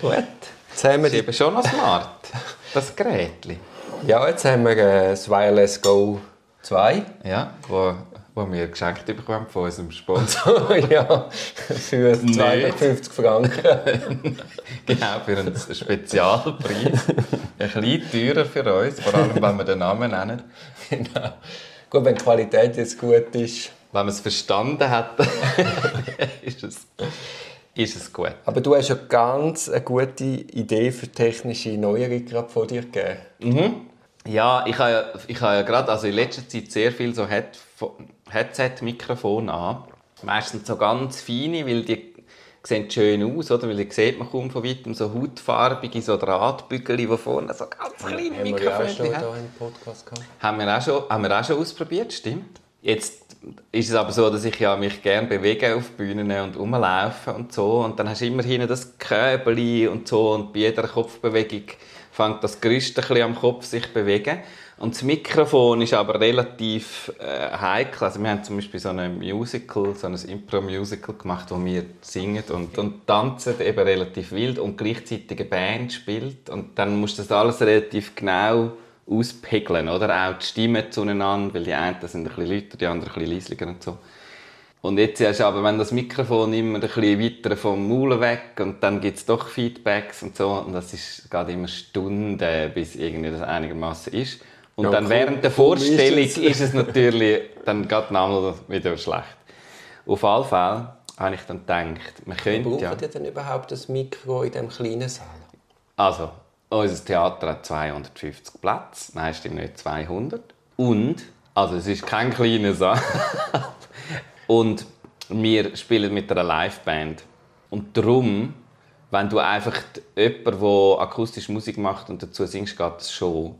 Gut. Jetzt haben wir eben schon noch smart, das Gerät. Ja, jetzt haben wir äh, das Wireless Go 2. Ja, wo, wo wir geschenkt bekommen von unserem Sponsor. ja, für 250 Franken. genau, für einen Spezialpreis. Ein bisschen teurer für uns, vor allem wenn wir den Namen nennen. Genau. Gut, wenn die Qualität jetzt gut ist. Wenn man es verstanden hat, ist es ist es gut. Aber du hast ja ganz eine gute Idee für technische Neuerungen gerade von dir gegeben. Mhm. Ja, ich habe ja, ich habe ja gerade also in letzter Zeit sehr viel so Headset-Mikrofone an. Meistens so ganz feine, weil die sehen schön aus, oder? Weil die sieht man kaum von weitem so hautfarbige so Drahtbügel, die vorne so ganz kleine Mikrofone haben. Haben wir auch schon Podcast gehabt? Haben wir auch schon, haben wir auch schon ausprobiert, stimmt. Jetzt ist es aber so, dass ich ja mich gerne bewege auf Bühnen und rumlaufe und so. Und dann hast du immerhin das Köbeli und so. Und bei jeder Kopfbewegung fängt das Gerüst ein am Kopf sich bewegen. Und das Mikrofon ist aber relativ äh, heikel. Also wir haben zum Beispiel so ein Musical, so ein Impro-Musical gemacht, wo wir singen und, und tanzen, eben relativ wild und gleichzeitig eine Band spielt. Und dann musst du das alles relativ genau auspegeln, oder? Auch die Stimmen zueinander, weil die einen sind ein bisschen lauter, die anderen ein bisschen leislicher und so. Und jetzt hast du aber, wenn das Mikrofon immer ein bisschen weiter vom Maul weg und dann gibt es doch Feedbacks und so und das ist gerade immer Stunden, bis irgendwie das einigermaßen ist. Und ja, dann cool. während der Vorstellung ist es, ist es natürlich dann gerade nochmal wieder schlecht. Auf alle Fälle habe ich dann gedacht, man könnte Braucht ja... ihr denn überhaupt das Mikro in diesem kleinen Saal? Also, unser Theater hat 250 Plätze, nein, stimmt nicht 200. Und, also es ist kein kleiner Saal. und wir spielen mit einer Liveband. Und darum, wenn du einfach jemanden, der akustische Musik macht und dazu singst, geht das schon.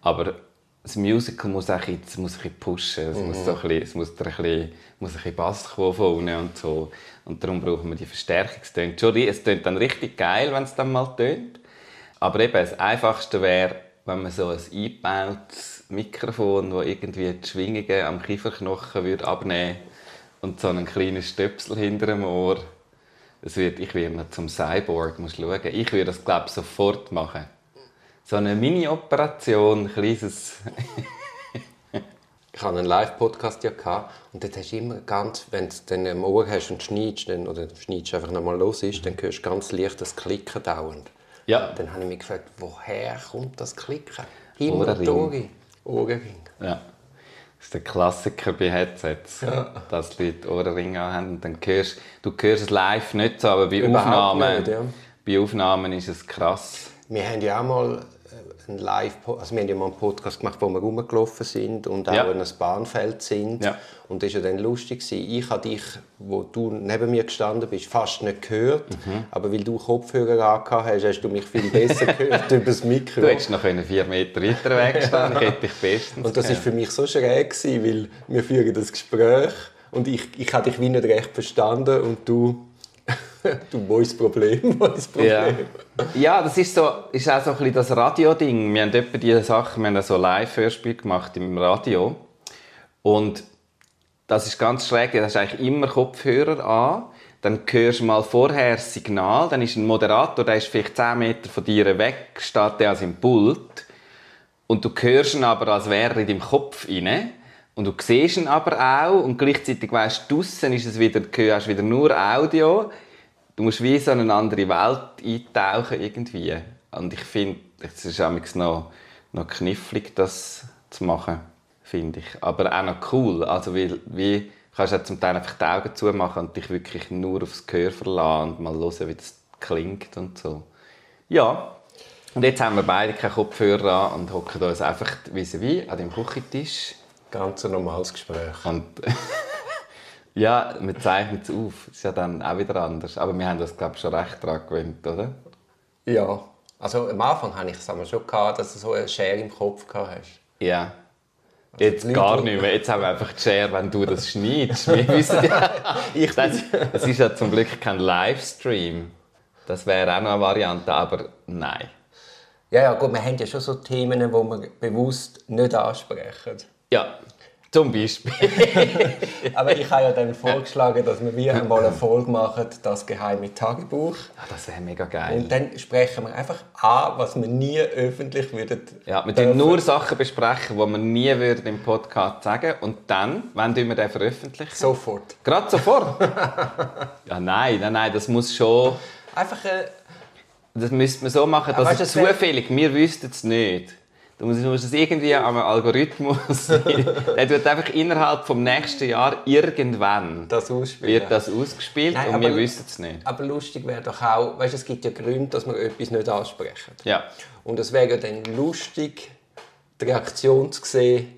Aber das Musical muss auch ein bisschen, muss ein bisschen pushen. Es, mhm. muss so ein bisschen, es muss ein bisschen, muss ein bisschen Bass kommen von unten und so. Und darum brauchen wir die Verstärkungstöne. Es tönt dann richtig geil, wenn es dann mal tönt. Aber eben, das Einfachste wäre, wenn man so ein eingebautes Mikrofon, das irgendwie die Schwingungen am Kieferknochen würde abnehmen und so einen kleinen Stöpsel hinter dem Ohr. Das wird, ich werde noch zum Cyborg, muss schauen. Ich würde das, glaube ich, sofort machen. So eine Mini-Operation, ein kleines... ich hatte einen Live-Podcast ja und dort hast du immer ganz, wenn du dann im Ohr hast und schneidest, dann, oder schneidest einfach nochmal los ist, dann hörst du ganz leicht das Klicken dauernd. Ja. Dann habe ich mich gefragt, woher kommt das Klicken? Ohrring. Ohrring. Ja. Das ist der Klassiker bei Headsets, ja. dass die Leute Ohrringe haben. Und dann hörst, du hörst es live nicht so, aber bei Aufnahmen, nicht, ja. bei Aufnahmen ist es krass. Wir haben ja auch mal ein Live also wir haben ja mal einen Podcast gemacht, wo wir rumgelaufen sind und auch ja. in einem Bahnfeld sind. Ja. Und das war ja dann lustig. Ich habe dich, wo du neben mir gestanden bist, fast nicht gehört. Mhm. Aber weil du Kopfhörer angehabt hast, hast du mich viel besser gehört über das Mikro. Du hättest noch vier Meter weiter weg stehen, ich hätte dich bestens Und das war für mich so schräg, gewesen, weil wir führen das Gespräch und ich, ich habe dich wie nicht recht verstanden und du du boys Problem, boys Problem. Ja. ja, das ist, so, ist auch so ein bisschen das Radio-Ding. Wir haben etwa diese Sachen, wir haben so Live-Hörspiel gemacht im Radio. Und das ist ganz schräg, da hast eigentlich immer Kopfhörer an. Dann hörst du mal vorher das Signal, dann ist ein Moderator, der ist vielleicht 10 Meter von dir weg, steht der an seinem Pult. Und du hörst ihn aber, als wäre er in deinem Kopf rein. Und du siehst ihn aber auch und gleichzeitig weißt du, draussen ist es wieder, hast wieder nur Audio du musst wie so eine andere Welt eintauchen irgendwie. Und ich finde, es ist noch, noch knifflig, das zu machen, finde ich. Aber auch noch cool. Also, weil, wie kannst du zum Teil einfach die Augen zumachen und dich wirklich nur aufs Gehör verlassen und mal hören, wie das klingt und so. Ja. Und jetzt haben wir beide keinen Kopfhörer an und hocken uns einfach vis-à-vis an dem Küchentisch. Ganz ein normales Gespräch. Und Ja, man zeichnet es auf. Das ist ja dann auch wieder anders. Aber wir haben das, glaube ich, schon recht daran gewöhnt, oder? Ja. Also am Anfang hatte ich es schon, gehabt, dass du so eine Schere im Kopf gehabt hast. Ja. Also jetzt gar nicht mehr. Jetzt haben wir einfach die Schere, wenn du das schneidest. Wir wissen ja, ich das, es ist ja zum Glück kein Livestream. Das wäre auch noch eine Variante, aber nein. Ja, ja, gut, wir haben ja schon so Themen, die wir bewusst nicht ansprechen. Ja, zum Beispiel. Aber ich habe ja dann vorgeschlagen, dass wir wie einmal eine Folge machen, das geheime Tagebuch. Ja, das wäre mega geil. Und dann sprechen wir einfach an, was wir nie öffentlich würden. Ja, wir dürfen nur Sachen besprechen, die wir nie würden im Podcast sagen Und dann, wann wir den veröffentlichen? Sofort. Gerade sofort? ja, nein, nein, nein, das muss schon... Einfach... Äh... Das müsste man so machen, dass weißt, es zufällig, wir wüssten es nicht. Du musst, es irgendwie am Algorithmus. der wird einfach innerhalb des nächsten Jahr irgendwann das wird das ausgespielt Nein, und wir wissen es nicht. Aber lustig wäre doch auch, weißt, es gibt ja Gründe, dass man etwas nicht ansprechen. Ja. Und es wäre dann lustig, die Reaktion zu sehen,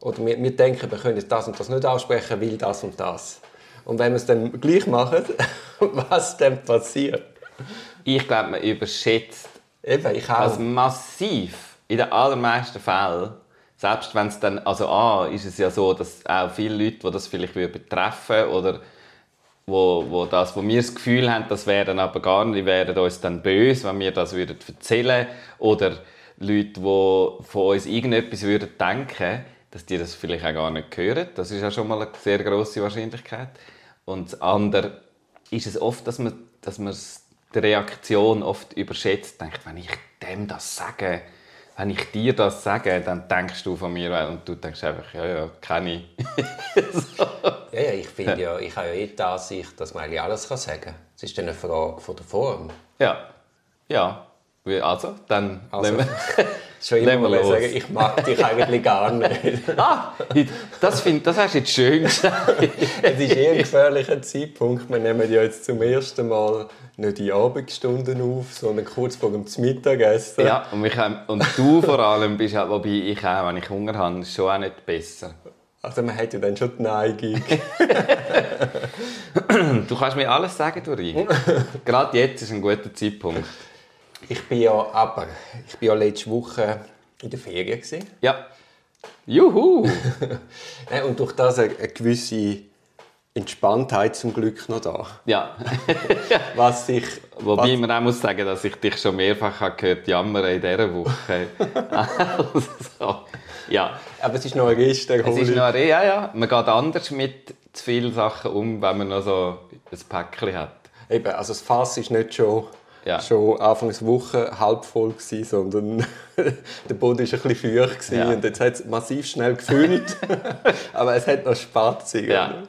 oder wir, wir denken, wir können das und das nicht ansprechen, weil das und das. Und wenn wir es dann gleich machen, was dann passiert? Ich glaube, man überschätzt Eben, ich auch. das massiv in den allermeisten Fällen, selbst wenn es dann, also A, ist es ja so, dass auch viele Leute, die das vielleicht betreffen oder wo, wo, das, wo wir das Gefühl haben, das wären aber gar nicht, wären uns dann böse, wenn wir das würden erzählen oder Leute, die von uns irgendetwas würden denken, dass die das vielleicht auch gar nicht hören. Das ist ja schon mal eine sehr große Wahrscheinlichkeit. Und das andere ist es oft, dass man, dass man die Reaktion oft überschätzt, denkt, wenn ich dem das sage, wenn ich dir das sage, dann denkst du von mir und du denkst einfach, ja, ja, kenne ich. so. Ja, ja, ich finde ja, ich habe ja eh die Ansicht, dass man eigentlich alles sagen kann. Es ist dann eine Frage von der Form. Ja, ja. Also, dann also, wir, schon immer wir sagen, ich mag dich eigentlich gar nicht. ah, das, find, das hast du jetzt schön gesagt. es ist eher ein gefährlicher Zeitpunkt. Wir nehmen ja jetzt zum ersten Mal nicht in Abendstunden auf, sondern kurz vor dem Mittagessen. Ja, und, mich, und du vor allem bist halt, wobei ich auch, wenn ich Hunger habe, schon auch nicht besser. Also man hat ja dann schon die Neigung. du kannst mir alles sagen, Dori. Gerade jetzt ist ein guter Zeitpunkt. Ich bin ja aber, ich bin ja letzte Woche in der Ferien gewesen. Ja. Juhu! und durch das eine, eine gewisse Entspanntheit zum Glück noch da. Ja. was ich, Wobei was... man auch muss sagen, dass ich dich schon mehrfach gehört jammern in dieser Woche. also, ja. Aber es ist noch ein Rest Es ist noch ein Rest, ja, ja. Man geht anders mit zu vielen Sachen um, wenn man noch so ein Päckchen hat. Eben, also das Fass ist nicht schon, ja. schon Anfang der Woche halb voll gewesen, sondern der Boden war ein bisschen feucht ja. und jetzt hat es massiv schnell gefüllt. Aber es hat noch Spaß. Ja.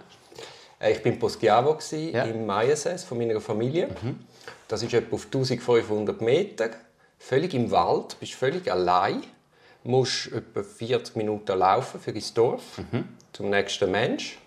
Äh, ich war in Poschiavo ja. im Maienses von meiner Familie. Mhm. Das ist etwa auf 1500 Meter, völlig im Wald, bist völlig allein, musst etwa 40 Minuten laufen für ins Dorf mhm. zum nächsten Mensch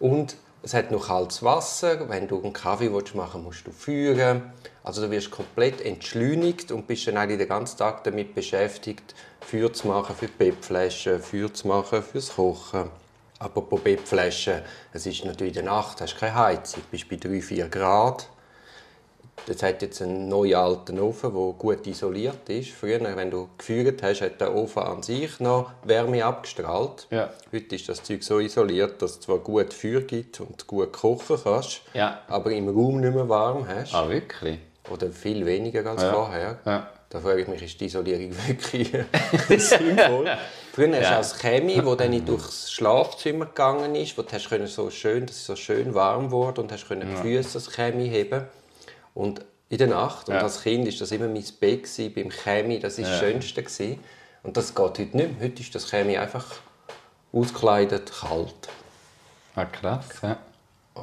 und es hat noch kaltes Wasser. Wenn du einen Kaffee machen willst, musst du führen. Also du wirst komplett entschleunigt und bist dann eigentlich den ganzen Tag damit beschäftigt, Feuer zu machen für die Bettflaschen, Feuer zu machen fürs Kochen. Apropos Bettflaschen, es ist natürlich in der Nacht, hast keine Heizung, bist bei 3-4 Grad. Das hat jetzt einen neuen alten Ofen, der gut isoliert ist. Früher, wenn du geführt hast, hat der Ofen an sich noch Wärme abgestrahlt. Ja. Heute ist das Zeug so isoliert, dass es zwar gut Feuer gibt und gut kochen kannst, ja. aber im Raum nicht mehr warm hast. Ah, wirklich? Oder viel weniger als ja. vorher. Ja. Da frage ich mich, ist die Isolierung wirklich sinnvoll? Früher ja. hast du als Chemie, wo dann durchs Schlafzimmer gegangen ist, wo du hast so schön, dass es so schön warm wurde und hast können die Füße als Chemie heben. Und in der Nacht, und ja. als Kind war das immer mein Bett gewesen, beim Chemie, das war ja. das Schönste. Gewesen. Und das geht heute nicht mehr. Heute ist das Chemie einfach auskleidet, kalt. Ah, krass, ja.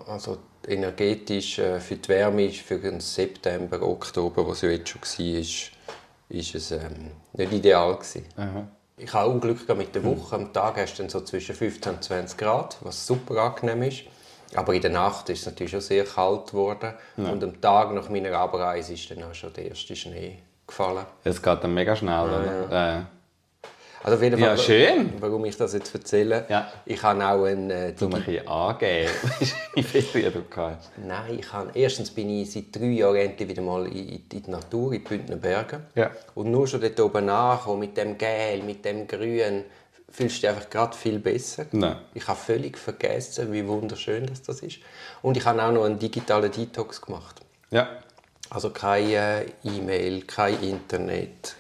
Also energetisch äh, für die Wärme für den September, Oktober, was ja jetzt schon war, ist, ist es ähm, nicht ideal gewesen. Ich habe Unglück mit der Woche. Am Tag hast du dann so zwischen 15 und 20 Grad, was super angenehm ist. Aber in der Nacht ist es natürlich schon sehr kalt geworden. Ja. Und am Tag nach meiner Abreise ist dann auch schon der erste Schnee gefallen. Es geht dann mega schnell, oder? Ja. Also auf jeden Fall, ja, schön. Warum ich das jetzt erzähle. Ja. Ich habe auch ein... Äh, du mich hier angeben, wie viel du hast. Nein, ich habe, erstens bin ich seit drei Jahren endlich wieder mal in, in die Natur, in die Bündner Berge. Ja. Und nur schon dort oben nachkommen, mit dem Gel, mit dem Grün, fühlst du dich einfach gerade viel besser. Nein. Ich habe völlig vergessen, wie wunderschön das, das ist. Und ich habe auch noch einen digitalen Detox gemacht. Ja. Also keine E-Mail, kein Internet,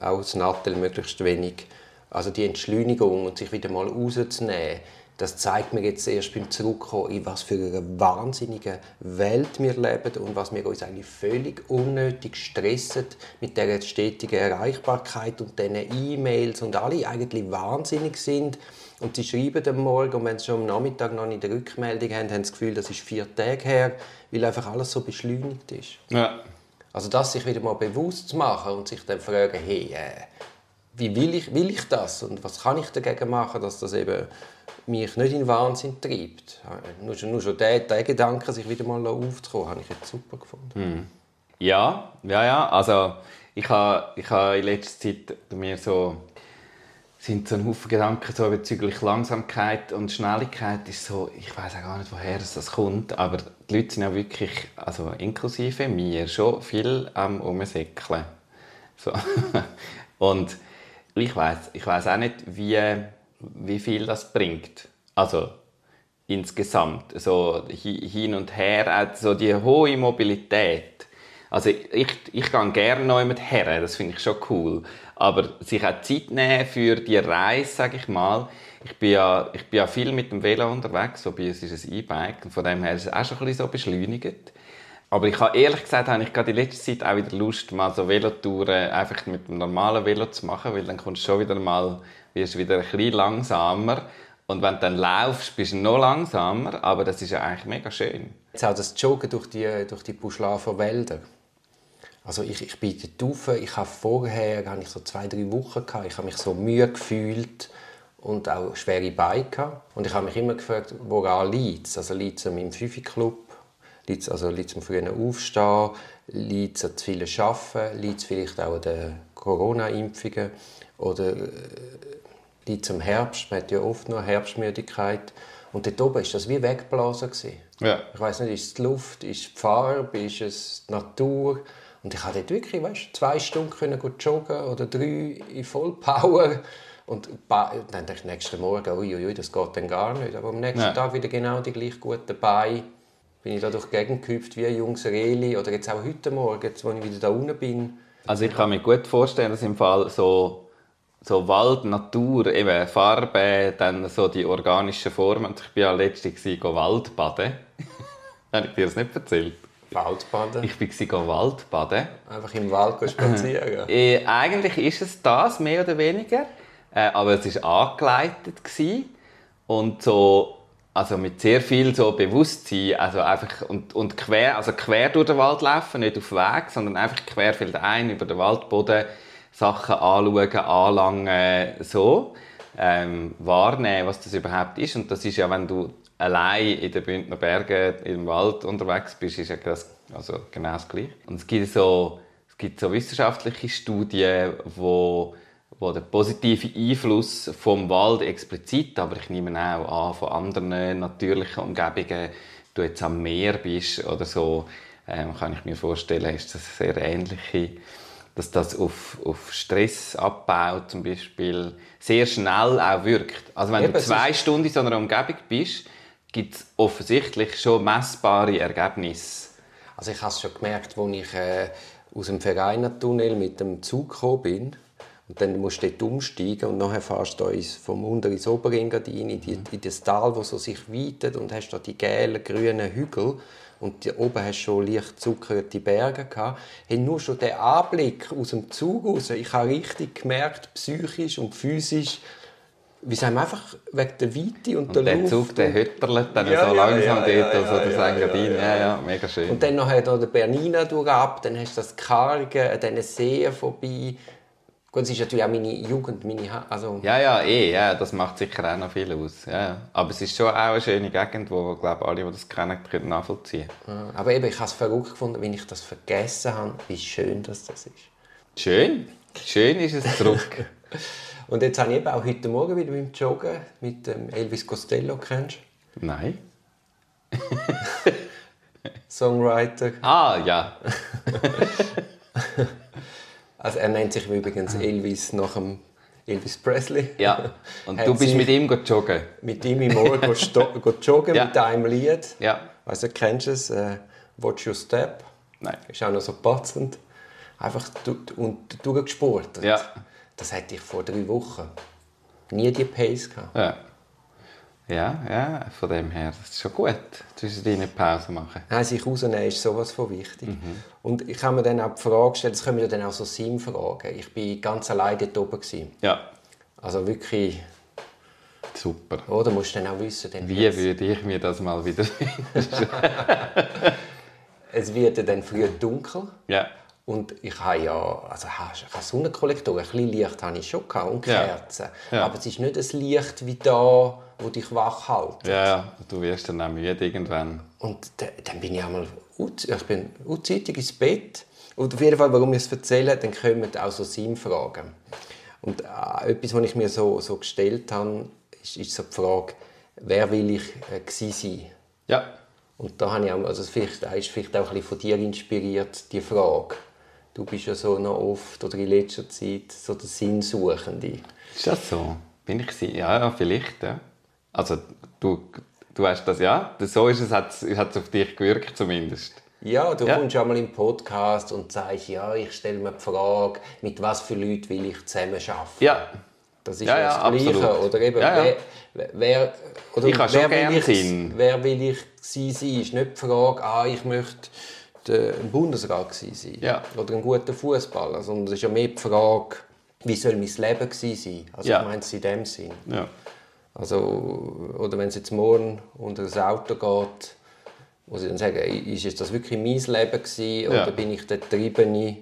auch das Nattel möglichst wenig. Also die Entschleunigung und sich wieder mal rauszunehmen, das zeigt mir jetzt erst beim Zurückkommen, in was für einer wahnsinnigen Welt wir leben und was wir uns eigentlich völlig unnötig stressen mit der stetigen Erreichbarkeit und diesen E-Mails und alle eigentlich wahnsinnig sind. Und sie schreiben am Morgen und wenn sie schon am Nachmittag noch nicht die Rückmeldung haben, haben sie das Gefühl, das ist vier Tage her, weil einfach alles so beschleunigt ist. Ja. Also das sich wieder mal bewusst zu machen und sich dann fragen, hey, äh, wie will ich, will ich das und was kann ich dagegen machen, dass das eben mich nicht in Wahnsinn treibt. Nur schon, nur schon der, der Gedanke, sich wieder mal aufzukommen, habe ich jetzt super gefunden. Hm. Ja, ja, ja. Also ich habe, ich habe in letzter Zeit mir so sind so ein Haufen Gedanken so bezüglich Langsamkeit und Schnelligkeit ist so, ich weiß auch gar nicht, woher das kommt, aber die Leute sind ja wirklich, also inklusive mir, schon viel am Umsäckeln. So. und ich weiß ich weiß auch nicht, wie, wie viel das bringt. Also insgesamt, so hin und her, so die hohe Mobilität. Also ich, ich gehe gerne neu mit her, das finde ich schon cool. Aber sich auch Zeit nehmen für die Reise, sage ich mal. Ich bin, ja, ich bin ja viel mit dem Velo unterwegs, so bei uns ist ein E-Bike. Von dem her ist es auch schon ein bisschen so beschleunigt. Aber ich habe ehrlich gesagt, habe ich gerade in letzter Zeit auch wieder Lust, mal so Velotouren einfach mit dem normalen Velo zu machen, weil dann kommst du schon wieder mal, wirst wieder ein bisschen langsamer. Und wenn du dann laufst, bist du noch langsamer, aber das ist ja eigentlich mega schön. Jetzt auch das Joggen durch die, durch die Buschlafer Wälder. Also ich, ich bin dort ich habe vorher habe ich so zwei, drei Wochen gehabt, ich habe mich so müde gefühlt und auch schwere Beine. Und ich habe mich immer gefragt, woran liegt es? Also liegt es an meinem Fifi-Club? Liegt es also liegt's am frühen Aufstehen? Liegt es an zu vielen Arbeiten? Liegt es vielleicht auch an den Corona-Impfungen? Oder es am Herbst? Man hat ja oft noch Herbstmüdigkeit. Und dort oben war das wie weggeblasen. Ja. Ich weiß nicht, ist es die Luft, ist es die Farbe, ist es die Natur? Und ich konnte dort wirklich weißt, zwei Stunden können joggen oder drei in Vollpower. Und dann dachte ich nächsten Morgen, uiuiui, ui, das geht dann gar nicht. Aber am nächsten ja. Tag wieder genau die gleich gut dabei bin ich da durch die Gegend gehüpft wie ein junges Reli. Oder jetzt auch heute Morgen, jetzt, als ich wieder da unten bin. Also ich kann mir gut vorstellen, dass im Fall so, so Wald, Natur, eben Farbe, dann so die organischen Formen. Ich war ja letztens Waldbaden. Habe ich dir das nicht erzählt? Waldbaden? Ich war Waldbaden. Einfach im Wald spazieren? äh, eigentlich ist es das, mehr oder weniger. Äh, aber es war angeleitet. Gewesen. Und so also mit sehr viel so Bewusstsein, also einfach und, und quer, also quer durch den Wald laufen, nicht auf Weg, sondern einfach querfeldein über den Waldboden Sachen anschauen, anlangen, so ähm, wahrnehmen, was das überhaupt ist. Und das ist ja, wenn du allein in den Bündner Bergen im Wald unterwegs bist, ist ja das, also genau das Gleiche. Und es gibt so, es gibt so wissenschaftliche Studien, wo wo der positive Einfluss vom Wald explizit, aber ich nehme auch an von anderen natürlichen Umgebungen, du jetzt am Meer bist oder so, ähm, kann ich mir vorstellen, ist das sehr ähnliche, dass das auf, auf Stressabbau zum Beispiel sehr schnell auch wirkt. Also wenn Eben, du zwei Stunden in so einer Umgebung bist, gibt es offensichtlich schon messbare Ergebnisse. Also ich habe es schon gemerkt, als ich äh, aus dem Vereinertunnel mit dem Zug gekommen bin und dann musst du dort umsteigen und nachher fährst du vom Unter ins Oberengadin, in, die, in das Tal, das so sich weitet und hast da die gelben, grünen Hügel und die, oben hast du schon leicht zuckerte Berge gehabt. Hey, nur schon der Anblick aus dem Zug raus, ich habe richtig gemerkt, psychisch und physisch, wie sagen einfach wegen der Weite und, und der, der Luft. Zug, der hütterlet dann ja, so langsam ja, ja, dort, also das Engadin, ja, ja, mega schön. Und dann nachher da der Bernina durch ab, dann hast du das Karge, an diesen Seen vorbei, Gut, es ist natürlich auch meine Jugend, meine ha also Ja, ja, eh, ja, das macht sicher auch noch viel aus. Ja. Aber es ist schon auch eine schöne Gegend, wo glaube alle, die das kennen, können nachvollziehen Aber eben, ich habe es verrückt gefunden, wenn ich das vergessen habe, wie schön das, das ist. Schön. Schön ist es zurück. Und jetzt habe ich eben auch heute Morgen wieder mit dem Joggen mit ähm, Elvis Costello, kennst du? Nein. Songwriter. Ah, ja. also er nennt sich übrigens Elvis nach dem Elvis Presley. Ja, und du bist mit ihm joggen? Mit ihm im Morgen joggen, ja. mit einem Lied. Ja. Also kennst du es? Uh, Watch Your Step. Nein. Ist auch noch so patzend. Einfach und durchgesportet. Ja. Das hatte ich vor drei Wochen. Nie die Pace gehabt. Ja. Ja, ja, von dem her, das ist schon gut, zwischen eine Pause machen. Nein, sich rausnehmen ist sowas von wichtig. Mhm. Und ich habe mir dann auch die Frage gestellt, das können wir dann auch so Sim-Fragen. Ich war ganz allein dort oben. Gewesen. Ja. Also wirklich... Super. Oder musst du dann auch wissen... Dann Wie jetzt... würde ich mir das mal wieder Es wird dann früh dunkel. Ja. Und ich habe ja, also ich habe Sonnenkollektoren, ein bisschen Licht habe ich schon gehabt und Kerzen. Ja. Ja. Aber es ist nicht ein Licht wie da, wo dich wach hält. Ja, ja, du wirst dann auch müde irgendwann. Und dann bin ich einmal, ich bin zeitig ins Bett. Und auf jeden Fall, warum ich es erzähle, dann kommen auch so Sinnfragen. Und äh, etwas, was ich mir so, so gestellt habe, ist, ist so die Frage, wer will ich äh, sein? Ja. Und da habe ich auch, also vielleicht, ist vielleicht auch ein bisschen von dir inspiriert, die Frage. Du bist ja so noch oft, oder in letzter Zeit, so der Sinnsuchende. Ist das so? Bin ich sie? Ja, ja, vielleicht, ja. Also, du, du hast das, ja? So ist es, hat es auf dich gewirkt zumindest. Ja, du ja. kommst ja mal im Podcast und sagst, ja, ich stelle mir die Frage, mit was für Leuten will ich zusammen arbeiten? Ja. Das ist ja, ja das Gleiche. Absolut. Oder eben, ja, ja. Wer, wer, oder ich wer, will ich, sein. wer will ich sein? Ist nicht die Frage, ah, ich möchte ein Bundesrat sein ja. oder ein guter Fußballer, sondern es ist ja mehr die Frage, wie soll mein Leben sein? Also ja. ich meine es in dem Sinn. Also, oder wenn es jetzt morgen unter das Auto geht, muss ich dann sagen, ist das wirklich mein Leben gewesen, oder bin ich der Triebene,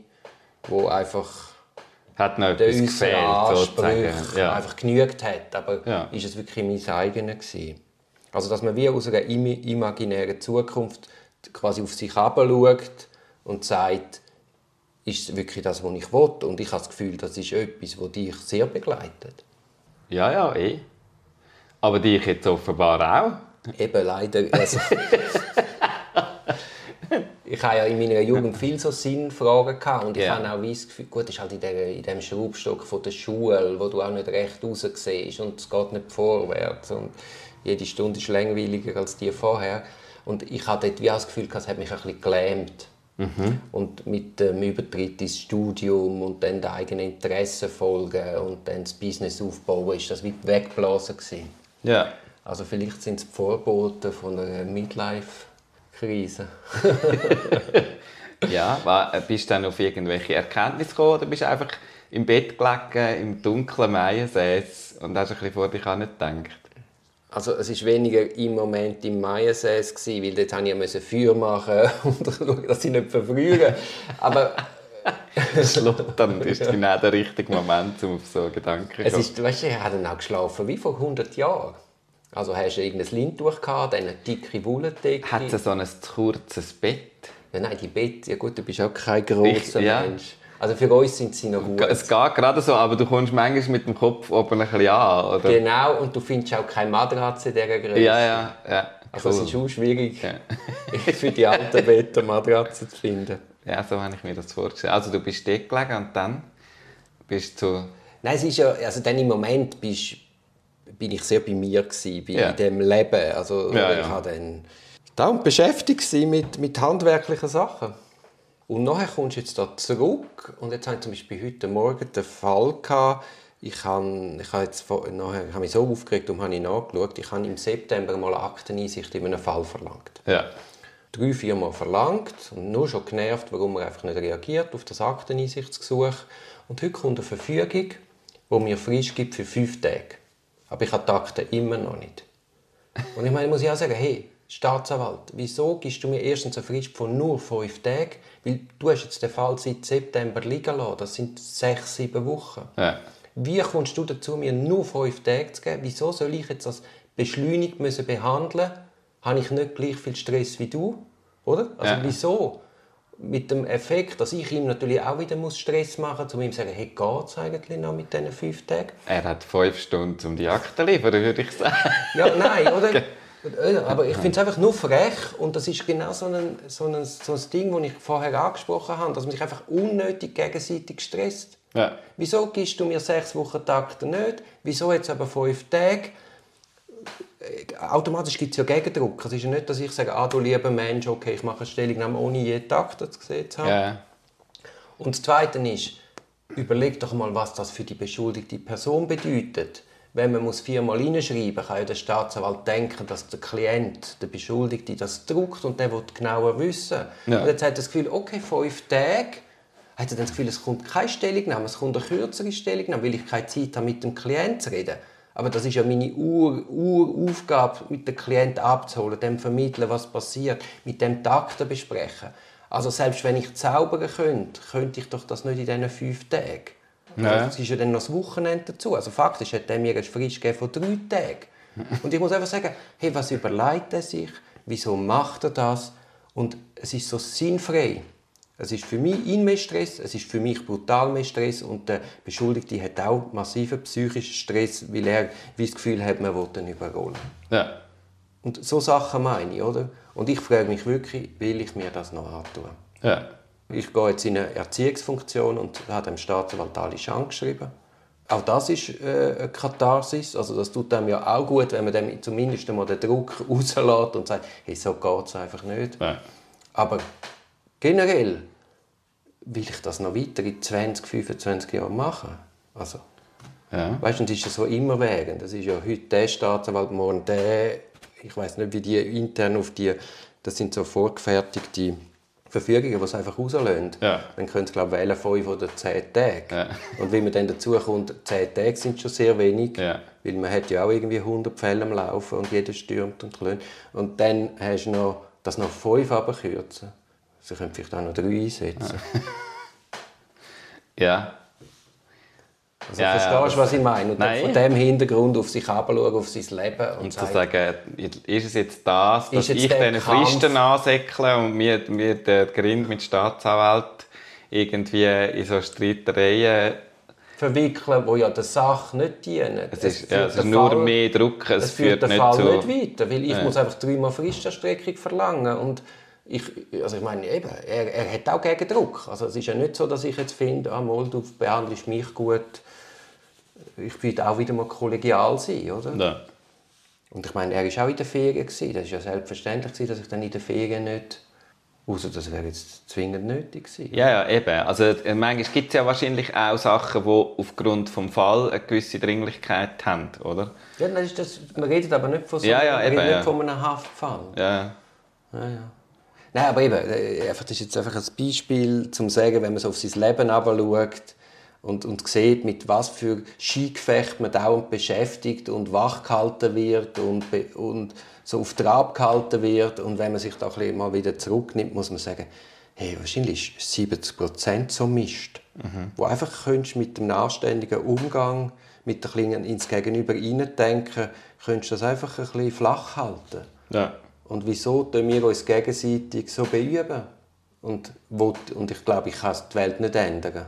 wo einfach hat noch etwas gefehlt, sozusagen. Ja. einfach genügt hat, aber ja. ist es wirklich mein eigenes gewesen? Also dass man wie aus einer imaginären Zukunft quasi auf sich schaut und sagt, ist es wirklich das, was ich will? Und ich habe das Gefühl, das ist etwas, das dich sehr begleitet. Ja, ja, eh. Aber dich jetzt offenbar auch. Eben, leider. Also, ich habe ja in meiner Jugend viel so Sinnfragen gehabt und ich yeah. habe auch das Gefühl, gut, ist halt in, der, in dem Schraubstock von der Schule, wo du auch nicht recht raus siehst und es geht nicht vorwärts und jede Stunde ist langweiliger als die vorher. Und ich hatte dort wie das Gefühl, es hat mich ein bisschen gelähmt. Mhm. Und mit dem Übertritt ins Studium und dann den eigenen Interessen folgen und dann das Business aufbauen, ist das wie weggeblasen gewesen. Ja. Also vielleicht sind es die Vorboten von einer Midlife-Krise. ja, bist du dann auf irgendwelche Erkenntnisse gekommen oder bist du einfach im Bett gelegen, im dunklen Maiensäß und hast ein bisschen vor dich nicht gedacht? Also es war weniger im Moment im Maiensäß, weil dort musste ich Feuer machen und schauen, dass ich nicht verfriere. Aber... dann ist genau der richtige Moment, um auf so Gedanken zu kommen. Es ist, weißt du, ich habe dann auch geschlafen wie vor 100 Jahren. Also hast du irgendein Lindtuch gehabt, dann eine dicke Wolldecke. Hat es so ein kurzes Bett? Ja, nein, die Bett, ja gut, du bist auch kein grosser ja. Mensch. Also für uns sind sie noch gut. Es geht gerade so, aber du kommst manchmal mit dem Kopf oben ein bisschen an, oder? Genau, und du findest auch keine Matratze in dieser Größe. Ja, ja, ja. Also es ist auch schwierig, ja. für die alten Betten Matratzen zu finden. Ja, so habe ich mir das vorgestellt. Also du bist dort gelegen und dann bist du... Nein, es ist ja, also dann im Moment bist, bin ich sehr bei mir gewesen, bei ja. dem Leben. Also ja, ich ja. habe dann da beschäftigt mit, mit handwerklichen Sachen. Und nachher kommst du jetzt da zurück und jetzt habe ich zum Beispiel heute Morgen den Fall gehabt, ich habe, ich habe, jetzt, nachher, ich habe mich so aufgeregt und habe nachgeschaut, ich habe im September mal Akteneinsicht in einem Fall verlangt. Ja. Drei, vier Mal verlangt und nur schon genervt, warum man einfach nicht reagiert auf das Akteneinsichtsgesuch. Und heute kommt eine Verfügung, die mir frisch gibt für fünf Tage. Aber ich habe die Akten immer noch nicht. Und ich meine, muss ich auch sagen, hey, Staatsanwalt, wieso gibst du mir erstens eine Frist von nur fünf Tagen? Weil du hast jetzt den Fall seit September liegen lassen. Das sind sechs, sieben Wochen. Ja. Wie kommst du dazu, mir nur fünf Tage zu geben? Wieso soll ich jetzt das beschleunigt müssen behandeln? Habe ich nicht gleich viel Stress wie du? Oder? Also ja. wieso? mit dem Effekt, dass ich ihm natürlich auch wieder muss Stress machen muss, um ihm zu sagen, hey, geht es eigentlich noch mit diesen fünf Tagen? Er hat fünf Stunden, um die Akte zu liefern, würde ich sagen. Ja, nein, oder? Aber ich finde es einfach nur frech und das ist genau so ein, so ein, so ein Ding, das ich vorher angesprochen habe, dass man sich einfach unnötig gegenseitig stresst. Ja. Wieso gibst du mir sechs Wochen Takte nicht? Wieso jetzt aber fünf Tage? Automatisch gibt es ja Gegendruck. Es ist ja nicht, dass ich sage, ah, du lieber Mensch, okay, ich mache eine Stellungnahme ohne jeden Takte gesehen zu haben. Ja. Und das Zweite ist, überleg doch mal, was das für die beschuldigte Person bedeutet wenn man muss viermal hineinschreiben muss, kann ja der Staatsanwalt denken, dass der Klient, der Beschuldigte, das druckt und der will genauer wissen. Ja. Und jetzt hat er das Gefühl, okay, fünf Tage, hat er dann das Gefühl, es kommt keine Stellungnahme, es kommt eine kürzere Stellungnahme, weil ich keine Zeit habe, mit dem Klient zu reden. Aber das ist ja meine Ur Uraufgabe, mit dem Klient abzuholen, dem vermitteln, was passiert, mit dem Takte besprechen. Also selbst wenn ich zaubern könnte, könnte ich doch das nicht in diesen fünf Tagen. Ja. Es ist ja dann noch das Wochenende dazu. Also faktisch hat er mir eine Frist von drei Tagen. Und ich muss einfach sagen, hey, was überlegt er sich? Wieso macht er das? Und es ist so sinnfrei. Es ist für mich ihn mehr Stress, es ist für mich brutal mehr Stress und der Beschuldigte hat auch massiven psychischen Stress, weil er wie das Gefühl hat, man will ihn überrollen. Ja. Und so Sachen meine ich, oder? Und ich frage mich wirklich, will ich mir das noch antun? Ja. Ich gehe jetzt in eine Erziehungsfunktion und habe dem Staatsanwalt alles angeschrieben. Auch das ist äh, eine Katharsis. Also das tut einem ja auch gut, wenn man dem zumindest einmal den Druck rauslässt und sagt, hey, so geht es einfach nicht. Nein. Aber generell will ich das noch weiter in 20, 25 Jahren machen. Also, ja. Weißt du, das ist ja so immerwährend. Das ist ja heute der Staatsanwalt, morgen der. Ich weiß nicht, wie die intern auf die. Das sind so vorgefertigte Verfügungen, die es einfach rauslösen, ja. dann können sie glaube wählen 5 oder 10 Tage. Ja. Und wenn man dann dazu kommt, 10 Tage sind schon sehr wenig, ja. weil man hat ja auch irgendwie 100 Fälle am Laufen und jeder stürmt und klönt. Und dann hast du noch, das noch 5 abkürzen. Sie können vielleicht auch noch 3 einsetzen. ja. Also ja, verstehst du, was ich meine? Und Nein. von dem Hintergrund auf sich herabschauen, auf sein Leben. Und, und zu sagen, ist es jetzt das, dass ich diese Fristen ansäckle und mir, mir der Grind mit Staatsanwalt irgendwie in so Streitereien verwickeln, die ja der Sache nicht dienen. Es ist, es ja, es ist nur Fall, mehr Druck, es, es führt, führt den Fall nicht, nicht weiter, weil ich ja. muss einfach dreimal Fristenstreckung verlangen und ich, also ich meine, eben, er, er hat auch Gegendruck. Also es ist ja nicht so, dass ich jetzt finde, ah, mal, du behandelst mich gut, ich will auch wieder mal kollegial sein, oder? Ja. Und ich meine, er war auch in der Ferien. Gewesen. Das war ja selbstverständlich, dass ich dann in der Ferien nicht... Außer das wäre jetzt zwingend nötig gewesen. Ja, ja, eben. Also, äh, manchmal gibt es ja wahrscheinlich auch Sachen, die aufgrund des Falls eine gewisse Dringlichkeit haben, oder? Ja, das ist das, man redet aber nicht von, so, ja, ja, eben, nicht ja. von einem Haftfall. Ja. ja, ja. Nein, aber eben, äh, das ist jetzt einfach ein Beispiel, um zu sagen, wenn man so auf sein Leben schaut, und, und sieht, mit was für Skigefecht man dauernd beschäftigt und wach gehalten wird und, und so auf Trab gehalten wird. Und wenn man sich da mal wieder zurücknimmt, muss man sagen, hey, wahrscheinlich ist 70 Prozent so Mist, mhm. wo einfach könntest mit dem anständigen Umgang, mit der Klingen ins Gegenüber denken, könntest das einfach ein bisschen flach halten. Ja. Und wieso tun wir uns gegenseitig so beüben? Und, wo, und ich glaube, ich kann die Welt nicht ändern.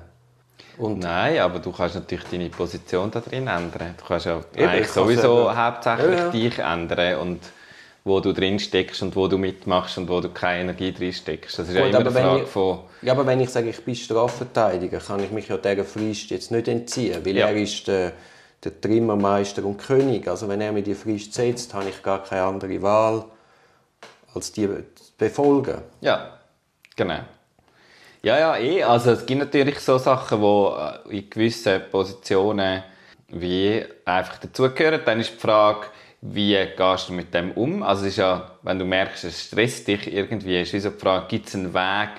Und Nein, aber du kannst natürlich deine Position da drin ändern. Du kannst ja Eben, eigentlich sowieso ja. hauptsächlich ja, ja. dich ändern und wo du drin steckst und wo du mitmachst und wo du keine Energie drin steckst. Das ist Gut, ja immer eine Frage ich, von... Ja, aber wenn ich sage, ich bin Strafverteidiger, kann ich mich ja dieser Frist jetzt nicht entziehen, weil er ist der, der Trimmermeister und König. Also wenn er mir die Frist setzt, habe ich gar keine andere Wahl, als die befolgen. Ja, genau. Ja, ja, eh. Also es gibt natürlich so Sachen, die äh, in gewissen Positionen wie einfach dazugehören. Dann ist die Frage, wie gehst du mit dem um? Also es ist ja, wenn du merkst, es stresst dich irgendwie, ist so die Frage, gibt es einen Weg,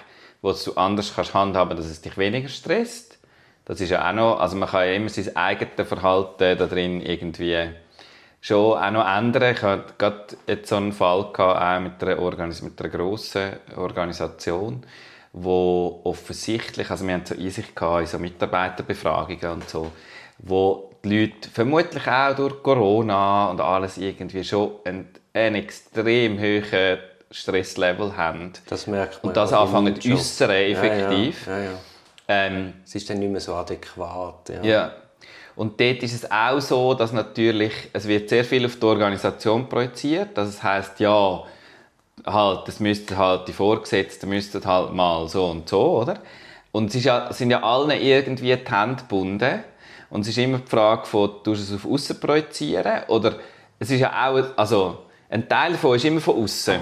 wo du anders kannst handhaben, dass es dich weniger stresst? Das ist ja auch noch, also man kann ja immer sein eigenes Verhalten da drin irgendwie schon auch noch ändern. Ich hatte gerade jetzt so einen Fall gehabt, auch mit einer, Organis mit einer grossen Organisation wo offensichtlich, also wir haben so Einsicht gehabt in so Mitarbeiterbefragungen und so, wo die Leute vermutlich auch durch Corona und alles irgendwie schon einen, einen extrem hohen Stresslevel haben. Das merkt man. Und das anfangen zu äußern, effektiv. Ja, ja, ja, ähm, es ist dann nicht mehr so adäquat. Ja. Und dort ist es auch so, dass natürlich, es wird sehr viel auf die Organisation projiziert. Das heißt ja, halt, das müssten halt die Vorgesetzten müssten halt mal so und so, oder? Und es sind ja allen irgendwie die Hände gebunden. Und es ist immer die Frage von, du es auf außen projizieren? Oder es ist ja auch, also, ein Teil davon ist immer von außen.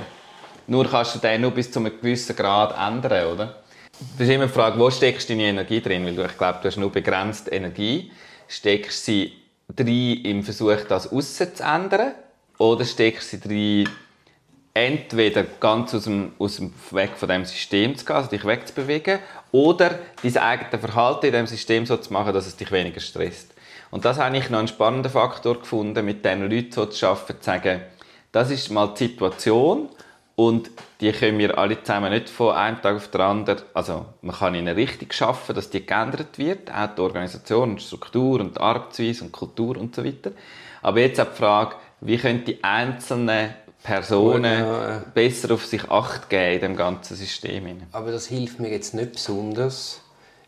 Nur kannst du den nur bis zu einem gewissen Grad ändern, oder? Das ist immer die Frage, wo steckst du deine Energie drin? Weil du, ich glaube, du hast nur begrenzt Energie. Steckst sie drin im Versuch, das außen zu ändern? Oder steckst sie drin entweder ganz aus dem, aus dem Weg von dem System zu gehen, also dich wegzubewegen, oder dein eigenes Verhalten in dem System so zu machen, dass es dich weniger stresst. Und das habe ich noch einen spannenden Faktor gefunden, mit diesen Leuten so zu arbeiten, zu sagen, das ist mal die Situation und die können wir alle zusammen nicht von einem Tag auf den anderen, also man kann ihnen richtig schaffen, dass die geändert wird, auch die Organisation und Struktur und die Arbeitsweise und Kultur und so weiter. Aber jetzt auch die Frage, wie können die einzelnen Personen ja. besser auf sich Acht geben in dem ganzen System. Aber das hilft mir jetzt nicht besonders,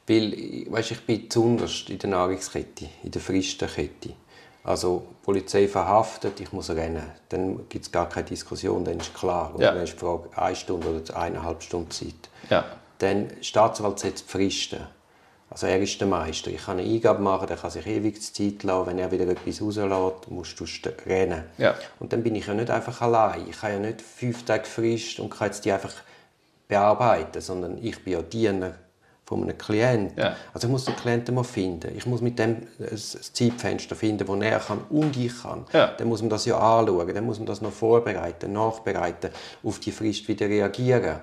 weil weißt, ich bin zuunterst in der Nahrungskette, in der Fristenkette. Also die Polizei verhaftet, ich muss rennen. Dann gibt es gar keine Diskussion, dann ist klar. Und ja. dann ist die Frage, eine Stunde oder eineinhalb Stunden Zeit. Ja. Dann Staatsanwalt setzt Fristen. Also er ist der Meister. Ich kann eine Eingabe machen, der kann sich ewig Zeit lassen. Wenn er wieder etwas rauslässt, musst du rennen. Ja. Und dann bin ich ja nicht einfach allein. Ich habe ja nicht fünf Tage Frist und kann jetzt die einfach bearbeiten, sondern ich bin ja Diener von einem Klienten. Ja. Also ich muss den Klienten mal finden. Ich muss mit dem ein Zeitfenster finden, wo er kann und ich kann. Ja. Dann muss man das ja anschauen, dann muss man das noch vorbereiten, nachbereiten, auf die Frist wieder reagieren.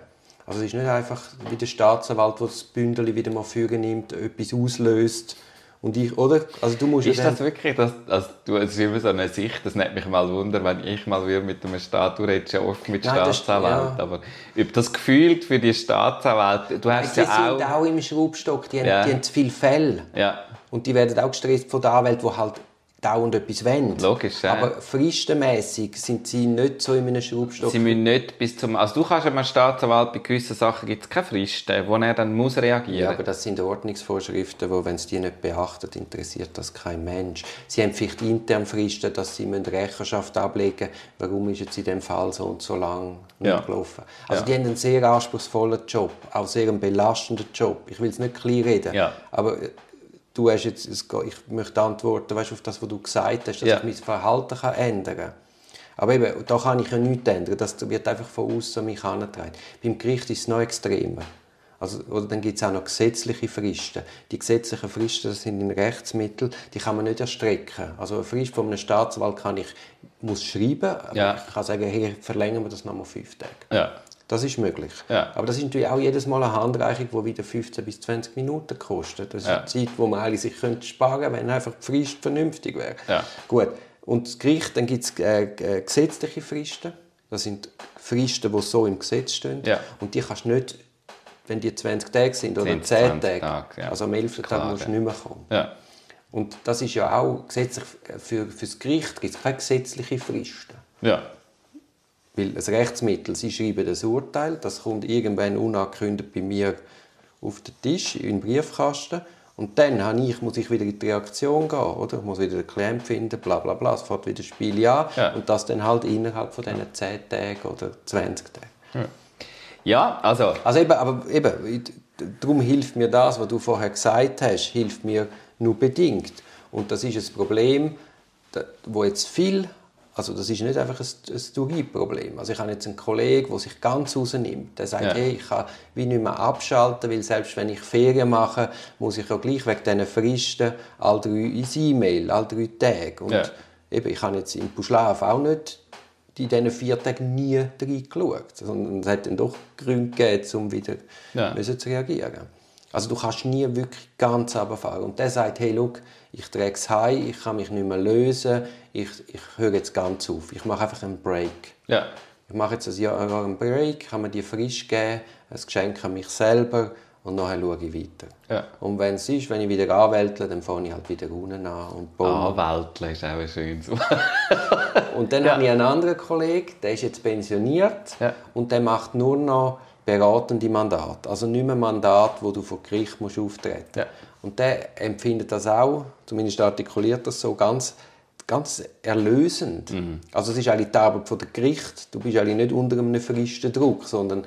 Also es ist nicht einfach wie der Staatsanwalt, der das Bündel wieder mal führen nimmt, etwas auslöst und ich, oder? Also du musst ist ja das wirklich, das, also du, es ist immer so eine Sicht, das nimmt mich mal wunder, wenn ich mal wieder mit einem Staat, du redest ja oft mit Staatsanwälten, ja. aber über das Gefühl für die Staatsanwälte, du hast ja auch... Die sind auch im Schraubstock, die, ja. haben, die haben zu viele Fälle. Ja. Und die werden auch gestresst von der Anwalt, die halt dauernd etwas wollen. Logisch, ja. Aber fristenmässig sind sie nicht so in einem Schraubstock. Sie müssen nicht bis zum... Also du kannst einem Staatsanwalt bei gewissen Sachen gibt es keine Fristen, wo er dann muss reagieren Ja, aber das sind Ordnungsvorschriften, wo, wenn sie die nicht beachtet, interessiert das kein Mensch. Sie haben vielleicht intern Fristen, dass sie Rechenschaft ablegen müssen, warum ist jetzt in dem Fall so und so lang ja. gelaufen. Also ja. die haben einen sehr anspruchsvollen Job, auch sehr einen belastenden Job. Ich will es nicht klein reden, ja. aber du hast jetzt, ich möchte antworten weißt, auf das, was du gesagt hast, dass ja. ich mein Verhalten kann ändern kann. Aber eben, da kann ich ja nichts ändern. Das wird einfach von außen mich herangetragen. Beim Gericht ist es noch extremer. Also, oder dann gibt es auch noch gesetzliche Fristen. Die gesetzlichen Fristen das sind in Rechtsmittel, die kann man nicht erstrecken. Also eine Frist von einem Staatsanwalt kann ich muss schreiben, ja. ich kann sagen, hey, verlängern wir das nochmal fünf Tage. Ja. Das ist möglich. Ja. Aber das ist natürlich auch jedes Mal eine Handreichung, die wieder 15 bis 20 Minuten kostet. Das ist ja. eine Zeit, die man eigentlich sich könnte sparen könnte, wenn einfach die Frist vernünftig wäre. Ja. Gut. Und das Gericht, dann gibt es äh, äh, gesetzliche Fristen. Das sind Fristen, die so im Gesetz stehen. Und die kannst du nicht, wenn die 20 Tage sind oder 10, 10 Tage, Tage also am 11. Tag musst du nicht mehr kommen. Und das ist ja auch gesetzlich, für, für das Gericht gibt es keine gesetzlichen Fristen. Ja. Weil das Rechtsmittel, sie schreiben das Urteil, das kommt irgendwann unangekündigt bei mir auf den Tisch, in den Briefkasten. Und dann habe ich, muss ich wieder in die Reaktion gehen, oder? Ich muss wieder den Claim finden, bla bla bla, es fährt wieder das Spiel an. Ja. Und das dann halt innerhalb von diesen 10 Tagen oder 20 Tagen. Ja, also... Also eben, aber eben, darum hilft mir das, was du vorher gesagt hast, hilft mir nur bedingt. Und das ist ein Problem, wo jetzt viel also das ist nicht einfach ein, ein Durie-Problem. Also ich habe jetzt einen Kollegen, der sich ganz rausnimmt. Der sagt, ja. hey, ich kann wie nicht mehr abschalten, weil selbst wenn ich Ferien mache, muss ich ja gleich wegen diesen Fristen all drei ins E-Mail, all drei Tage. Und ja. eben, ich habe jetzt im Puschlaf auch nicht in diesen vier Tagen nie reingeschaut. Sondern es hat dann doch Gründe gegeben, um wieder ja. zu reagieren. Also du kannst nie wirklich ganz runterfahren. Und der sagt, hey, look, ich trage es heim, ich kann mich nicht mehr lösen, ich, ich höre jetzt ganz auf. Ich mache einfach einen Break. Ja. Ich mache jetzt ein Jahr einen Break, kann mir die frisch geben, ein Geschenk an mich selber und nachher schaue ich weiter. Ja. Und wenn es ist, wenn ich wieder anwältle, dann fange ich halt wieder unten an und baue. Anwälteln ist auch ein schönes Und dann ja. habe ich einen anderen Kollegen, der ist jetzt pensioniert ja. und der macht nur noch beratende Mandate. Also nicht mehr Mandat, wo du vor Gericht musst auftreten musst. Ja. Und der empfindet das auch, zumindest artikuliert das so, ganz, ganz erlösend. Mhm. Also es ist eigentlich die Arbeit von der Gericht. Du bist eigentlich nicht unter einem verristen Druck, sondern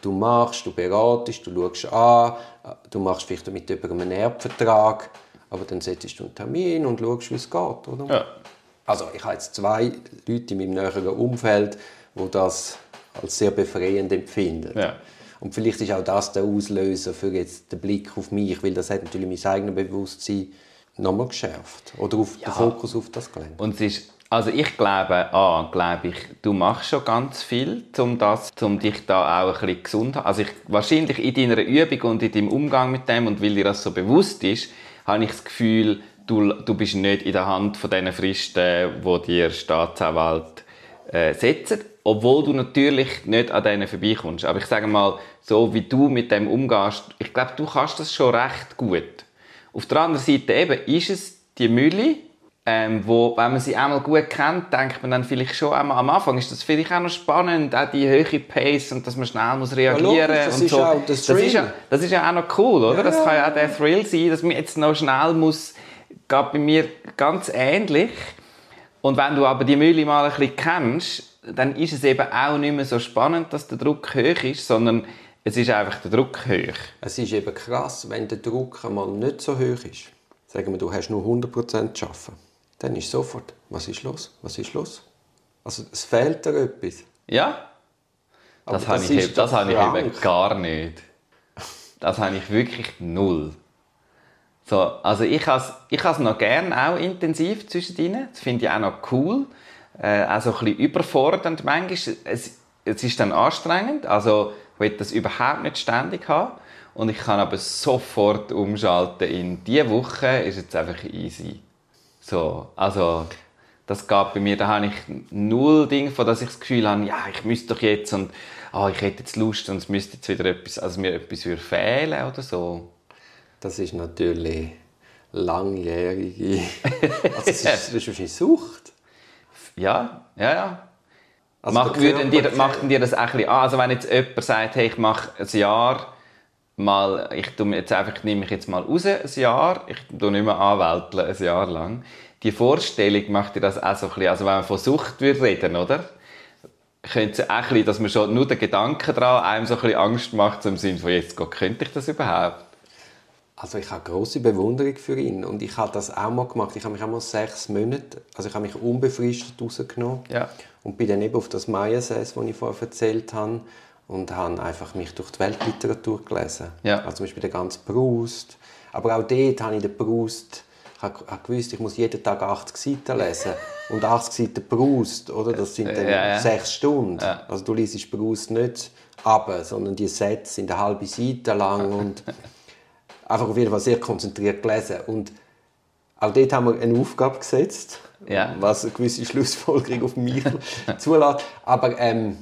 du machst, du beratest, du schaust an, du machst vielleicht mit jemandem einen Erbvertrag, aber dann setzt du einen Termin und schaust, wie es geht. Oder? Ja. Also ich habe jetzt zwei Leute in meinem näheren Umfeld, die das als sehr befreiend empfinden. Ja. Und vielleicht ist auch das der Auslöser für jetzt den Blick auf mich, weil das hat natürlich mein eigenes Bewusstsein nochmal geschärft. Oder auf ja. den Fokus auf das gelenkt. Und es ist, also ich glaube, ah, glaube ich, du machst schon ganz viel, um das, um dich da auch ein bisschen gesund zu haben. Also ich, wahrscheinlich in deiner Übung und in deinem Umgang mit dem und weil dir das so bewusst ist, habe ich das Gefühl, du, du bist nicht in der Hand von diesen Fristen, die dir Staatsanwalt äh, setzen obwohl du natürlich nicht an denen vorbeikommst. Aber ich sage mal, so wie du mit dem umgehst, ich glaube, du kannst das schon recht gut. Auf der anderen Seite eben ist es die Mühle, ähm, wo, wenn man sie einmal gut kennt, denkt man dann vielleicht schon einmal am Anfang ist das vielleicht auch noch spannend, auch die hohe Pace und dass man schnell muss reagieren ja, logisch, das und ist so. Auch das, ist ja, das ist ja auch noch cool, oder? Ja, das kann ja auch der Thrill sein, dass man jetzt noch schnell muss, geht bei mir ganz ähnlich. Und wenn du aber die Mühle mal ein bisschen kennst, dann ist es eben auch nicht mehr so spannend, dass der Druck hoch ist, sondern es ist einfach der Druck hoch. Es ist eben krass, wenn der Druck einmal nicht so hoch ist. Sagen wir, du hast nur 100% zu arbeiten. Dann ist sofort, was ist los? Was ist los? Also es fehlt dir etwas. Ja. Das, habe, ich, das habe ich eben gar nicht. Das habe ich wirklich null. So, also ich habe es ich noch gerne auch intensiv zwischen ihnen. Das finde ich auch noch cool äh, auch so ein bisschen überfordernd manchmal. Es, es ist dann anstrengend, also ich will das überhaupt nicht ständig haben. Und ich kann aber sofort umschalten in diese Woche ist jetzt einfach easy. So, also das geht bei mir, da habe ich null Ding, von dass ich das Gefühl habe, ja, ich müsste doch jetzt und oh, ich hätte jetzt Lust und es müsste jetzt wieder etwas, also mir etwas würde fehlen oder so. Das ist natürlich langjährige, also das ist, das ist wahrscheinlich Sucht. Ja, ja, ja. Also macht, würden dir, macht dir das auch ein bisschen an? Also wenn jetzt jemand sagt, hey, ich mache ein Jahr mal, ich tue jetzt einfach, nehme mich jetzt mal raus, ein Jahr, ich tue nicht mehr anwälteln, ein Jahr lang. Die Vorstellung macht dir das auch so ein bisschen, also wenn man von Sucht würde reden, oder? Könnte es auch ein bisschen, dass man schon nur den Gedanken daran einem so ein bisschen Angst macht, im Sinne von, jetzt könnte ich das überhaupt? Also ich habe große Bewunderung für ihn und ich habe das auch mal gemacht. Ich habe mich auch mal sechs Monate, also ich habe mich unbefristet rausgenommen ja. und bin dann eben auf das Maya-Sass, das ich vorher erzählt habe, und habe einfach mich durch die Weltliteratur gelesen. Ja. Also zum Beispiel den ganzen Proust. Aber auch dort habe ich den Proust, ich habe gewusst, ich muss jeden Tag 80 Seiten lesen. Und 80 Seiten Proust, oder? Das sind dann ja, ja. sechs Stunden. Ja. Also du liest Proust nicht ab, sondern die Sätze sind eine halbe Seite lang und einfach auf jeden Fall sehr konzentriert gelesen. Und auch dort haben wir eine Aufgabe gesetzt, ja. was eine gewisse Schlussfolgerung auf mich zulässt. Aber ähm,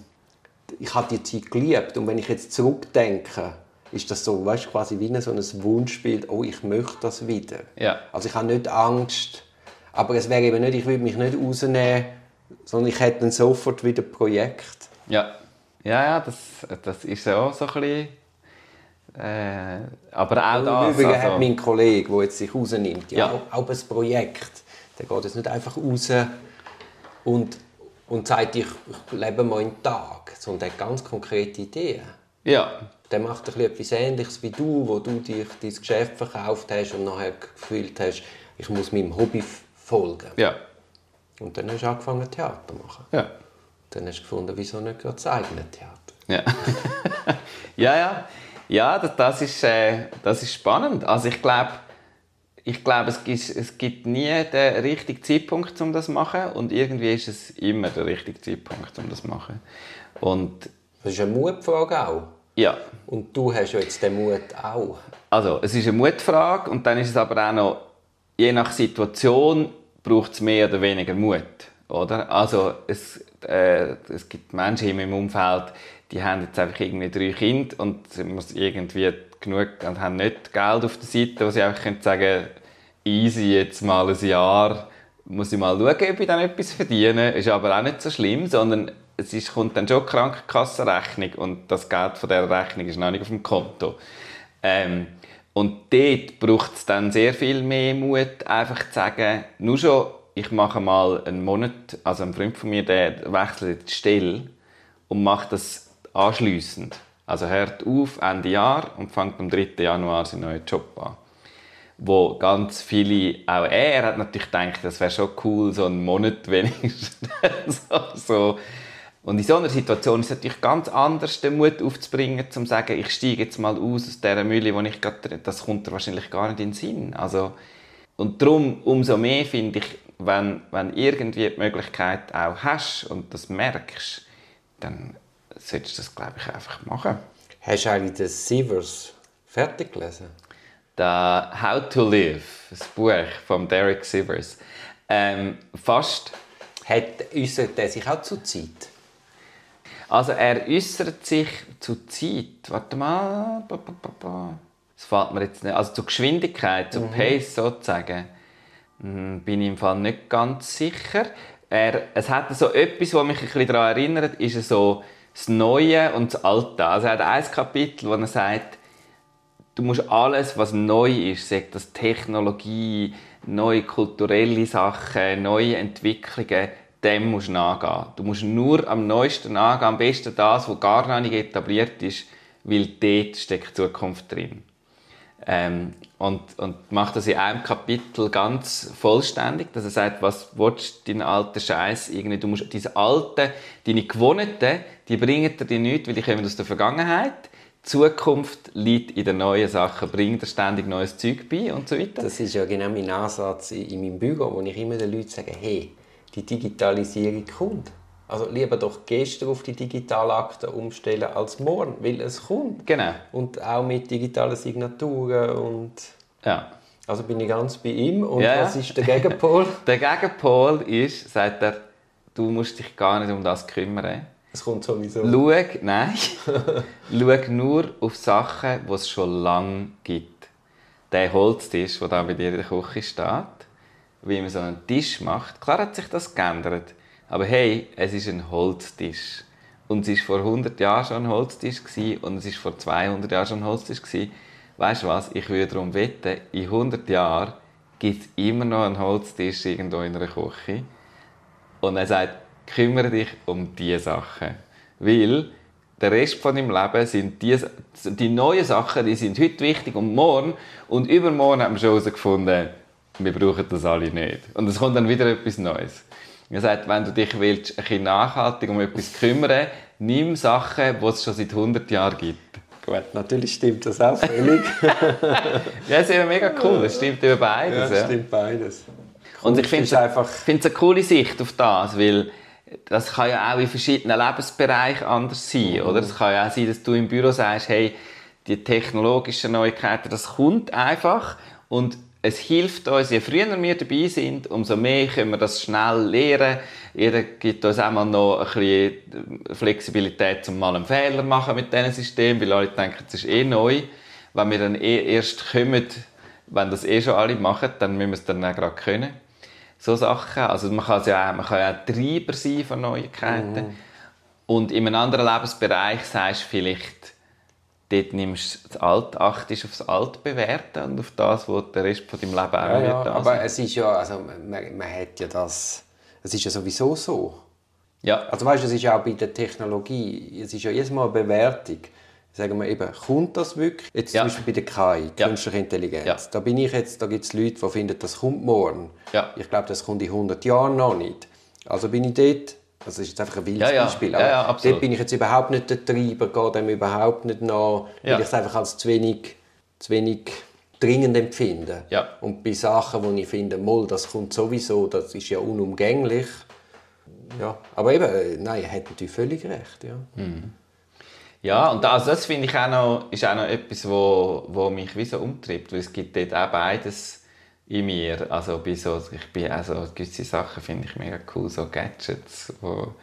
ich habe die Zeit geliebt und wenn ich jetzt zurückdenke, ist das so, weißt, quasi wie so ein Wunschbild, oh, ich möchte das wieder. Ja. Also ich habe nicht Angst, aber es wäre eben nicht, ich würde mich nicht rausnehmen, sondern ich hätte dann sofort wieder ein Projekt. Ja, ja, ja das, das ist auch so ein bisschen äh, aber auch das. Übrigens also... hat mein Kollege, der jetzt sich rausnimmt, ja, ja. Auch, ein Projekt, der geht jetzt nicht einfach raus und, und sagt, ich, ich lebe mal einen Tag, sondern der hat ganz konkrete Ideen. Ja. Der macht etwas Ähnliches wie du, wo du dich dein Geschäft verkauft hast und nachher gefühlt hast, ich muss meinem Hobby folgen. Ja. Und dann hast du angefangen, Theater zu machen. Ja. Dann hast du gefunden, wieso nicht gerade das eigene Theater? Ja. ja, ja. Ja, das, das, ist, äh, das ist spannend. Also ich glaube, ich glaube, es gibt, es gibt nie den richtigen Zeitpunkt, um das zu machen. Und irgendwie ist es immer der richtige Zeitpunkt, um das zu machen. Und das ist eine Mutfrage auch. Ja. Und du hast ja jetzt den Mut auch. Also, es ist eine Mutfrage und dann ist es aber auch noch, je nach Situation braucht es mehr oder weniger Mut. Oder? Also, es, äh, es gibt Menschen in meinem Umfeld, die haben jetzt einfach irgendwie drei Kinder und muss irgendwie genug und haben nicht Geld auf der Seite, wo sie einfach können sagen easy, jetzt mal ein Jahr muss ich mal schauen, ob ich dann etwas verdiene. Ist aber auch nicht so schlimm, sondern es ist, kommt dann schon Krankenkassenrechnung und das Geld von dieser Rechnung ist noch nicht auf dem Konto. Ähm, und dort braucht es dann sehr viel mehr Mut, einfach zu sagen, nur schon, ich mache mal einen Monat, also ein Freund von mir, der wechselt die Stelle und macht das anschliessend. Also hört auf Ende Jahr und fängt am 3. Januar seinen neuen Job an. Wo ganz viele, auch er hat natürlich gedacht, das wäre schon cool, so einen Monat wenigstens. so, und in so einer Situation ist es natürlich ganz anders, den Mut aufzubringen, zu sagen, ich steige jetzt mal aus aus dieser Mühle, wo ich gerade, das kommt wahrscheinlich gar nicht in den Sinn. Also, und darum, umso mehr finde ich, wenn, wenn irgendwie die Möglichkeit auch hast und das merkst, dann solltest du das, glaube ich, einfach machen. Hast du eigentlich das Sievers fertig gelesen? Da How to Live, das Buch von Derek Sivers. Ähm, fast. Hat, äußert er sich auch zur Zeit? Also er äußert sich zur Zeit. Warte mal. Das fällt mir jetzt nicht. Also zur Geschwindigkeit, zur mhm. Pace sozusagen, bin ich im Fall nicht ganz sicher. Er, es hat so etwas, was mich ein bisschen daran erinnert, ist so das Neue und das Alte. Also er hat ein Kapitel, wo er sagt, du musst alles, was neu ist, sagt das Technologie, neue kulturelle Sachen, neue Entwicklungen, dem musst du nachgehen. Du musst nur am neuesten nachgehen, am besten das, was gar noch nicht etabliert ist, weil dort steckt Zukunft drin. Ähm, und, und macht das in einem Kapitel ganz vollständig, dass er sagt, was willst du deinen alten Scheiß irgendwie, du musst diese alten, deine Gewohnten, die bringen dir nichts, weil die kommen aus der Vergangenheit. Die Zukunft liegt in den neuen Sachen, bringt dir ständig neues Zeug bei und so weiter. Das ist ja genau mein Ansatz in meinem Büro, wo ich immer den Leuten sage, hey, die Digitalisierung kommt. Also lieber doch gestern auf die Digitalakte umstellen als morgen, weil es kommt. Genau. Und auch mit digitalen Signaturen und... Ja. Also bin ich ganz bei ihm. Und ja, was ist der Gegenpol? der Gegenpol ist, sagt er, du musst dich gar nicht um das kümmern. Es kommt sowieso. Schau, nein, schau nur auf Sachen, die es schon lange gibt. Der Holztisch, der da bei dir in der Küche steht, wie man so einen Tisch macht. Klar hat sich das geändert, aber hey, es ist ein Holztisch. Und es war vor 100 Jahren schon ein Holztisch und es war vor 200 Jahren schon ein Holztisch. Weißt du was? Ich würde darum wetten, in 100 Jahren gibt es immer noch einen Holztisch irgendwo in einer Küche. Und er sagt, kümmere dich um diese Sachen. Weil der Rest von deinem Leben sind die, die neuen Sachen, die sind heute wichtig und morgen. Und übermorgen haben wir schon herausgefunden, wir brauchen das alle nicht. Und es kommt dann wieder etwas Neues. Er sagt, wenn du dich willst, ein bisschen nachhaltig um etwas kümmern nimm Sachen, die es schon seit 100 Jahren gibt. Gut, natürlich stimmt das auch völlig. ja, das ist eben mega cool. Es stimmt über beides. Ja, es stimmt beides. Und ich finde es einfach... eine coole Sicht auf das, weil das kann ja auch in verschiedenen Lebensbereichen anders sein. Mhm. Oder? Es kann ja auch sein, dass du im Büro sagst, hey, die technologischen Neuigkeiten, das kommt einfach und es hilft uns, je früher wir dabei sind, umso mehr können wir das schnell lernen. Jeder gibt uns auch mal noch ein bisschen Flexibilität, um mal einen Fehler zu machen mit diesem System, weil alle denken, es ist eh neu. Wenn wir dann eh erst kommen, wenn das eh schon alle machen, dann müssen wir es dann auch gerade können. So Sachen. Also man kann ja auch, man kann ja auch Treiber sein von Neuigkeiten. Mhm. Und in einem anderen Lebensbereich sagst du vielleicht, dort nimmst du das Alt, achtest auf das Alt bewerten und auf das, was der Rest von deinem Leben auch ja, ja, wird. Aber es ist ja, also man, man hat ja das, es ist ja sowieso so. Ja. Also weißt, du, es ist ja auch bei der Technologie, es ist ja jedes Mal eine Bewertung. Sagen wir eben, kommt das wirklich? Jetzt ja. zum Beispiel bei der KI, ja. künstliche Intelligenz. Ja. Da bin ich jetzt, da gibt es Leute, die finden, das kommt morgen. Ja. Ich glaube, das kommt in 100 Jahren noch nicht. Also bin ich dort das ist jetzt einfach ein wildes ja, ja. Beispiel. Aber ja, dort bin ich jetzt überhaupt nicht der Treiber, gehe dem überhaupt nicht nach, weil ich es einfach als zu wenig, zu wenig dringend empfinde. Und bei Sachen, wo ich finde, Moll, das kommt sowieso, das ist ja unumgänglich. Ja, aber eben, äh, nein, er hat natürlich völlig recht. Ja, mhm. ja und das, das finde ich auch noch, ist auch noch etwas, wo, wo mich wie so umtreibt, weil es gibt dort auch beides in mir. Also bei so, ich bin also gewisse Sachen finde ich mega cool, so Gadgets, wo,